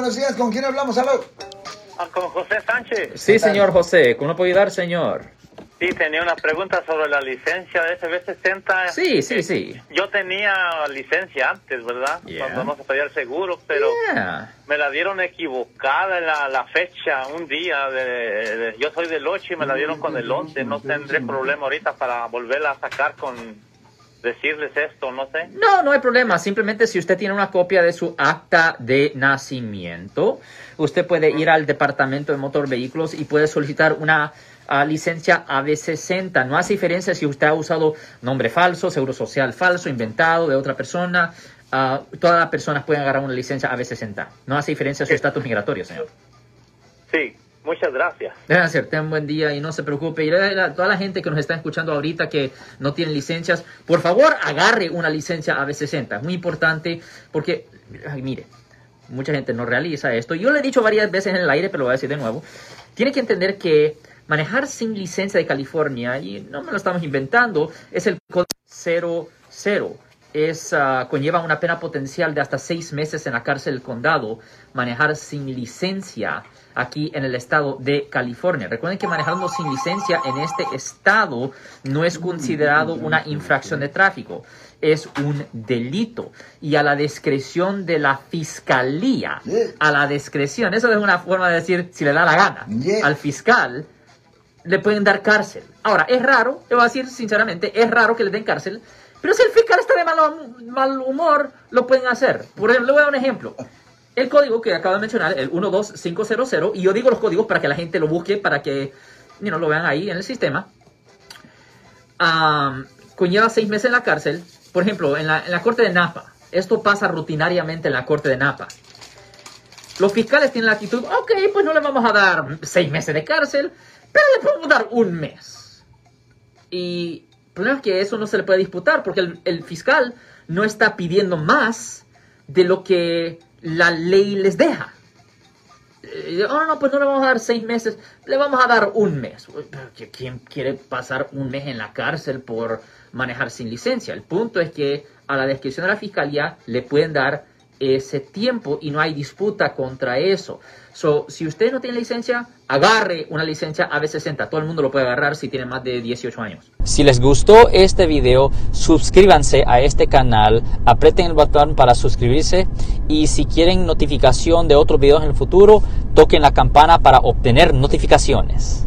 Buenos días, ¿con quién hablamos? Aló. Ah, con José Sánchez. Sí, señor José, ¿cómo puedo ayudar, señor? Sí, tenía una pregunta sobre la licencia de SB60. Sí, sí, sí. Yo tenía licencia antes, ¿verdad? Yeah. Cuando no se pedía el seguro, pero Yeah. me la dieron equivocada en la, la fecha, un día. De, de- yo soy del 8 y me la dieron con el 11. No tendré problema ahorita para volverla a sacar con decirles esto, no sé. No, no hay problema. Simplemente si usted tiene una copia de su acta de nacimiento, usted puede ir al departamento de motor vehículos y puede solicitar una ah, licencia AB60. No hace diferencia si usted ha usado nombre falso, seguro social falso, inventado de otra persona. Ah, todas las personas pueden agarrar una licencia AB60. No hace diferencia su estatus migratorio, señor. Sí, muchas gracias. Tengan un buen día y no se preocupe. Y a toda la gente que nos está escuchando ahorita que no tiene licencias, por favor agarre una licencia AB60. Es muy importante porque, ay, mire, mucha gente no realiza esto. Yo le he dicho varias veces en el aire, pero lo voy a decir de nuevo. Tiene que entender que manejar sin licencia de California, y no me lo estamos inventando, es el código 00. Es, ah, conlleva una pena potencial de hasta seis meses en la cárcel del condado manejar sin licencia aquí en el estado de California. Recuerden que manejando sin licencia en este estado no es considerado una infracción de tráfico, es un delito. Y a la discreción de la fiscalía, a la discreción, eso es una forma de decir si le da la gana al fiscal, le pueden dar cárcel. Ahora, es raro, le voy a decir sinceramente, es raro que le den cárcel, pero si el fiscal está de mal, humor, lo pueden hacer. Por ejemplo, le voy a dar un ejemplo. El código que acabo de mencionar, el 12500, y yo digo los códigos para que la gente lo busque, para que you lo vean ahí en el sistema, am, conlleva seis meses en la cárcel. Por ejemplo, en la, en la corte de Napa, esto pasa rutinariamente en la corte de Napa. Los fiscales tienen la actitud, ok, pues no le vamos a dar seis meses de cárcel, pero le podemos dar un mes. Y problema es que eso no se le puede disputar porque el, el fiscal no está pidiendo más de lo que la ley les deja. Eh, Oh, no, pues no le vamos a dar seis meses, le vamos a dar un mes. Uy, pero ¿que- ¿Quién quiere pasar un mes en la cárcel por manejar sin licencia? El punto es que a la descripción de la fiscalía le pueden dar ese tiempo y no hay disputa contra eso. So, si usted no tiene licencia, agarre una licencia AB60. Todo el mundo lo puede agarrar si tiene más de 18 años. Si les gustó este video, suscríbanse a este canal, aprieten el botón para suscribirse y si quieren notificación de otros videos en el futuro, toquen la campana para obtener notificaciones.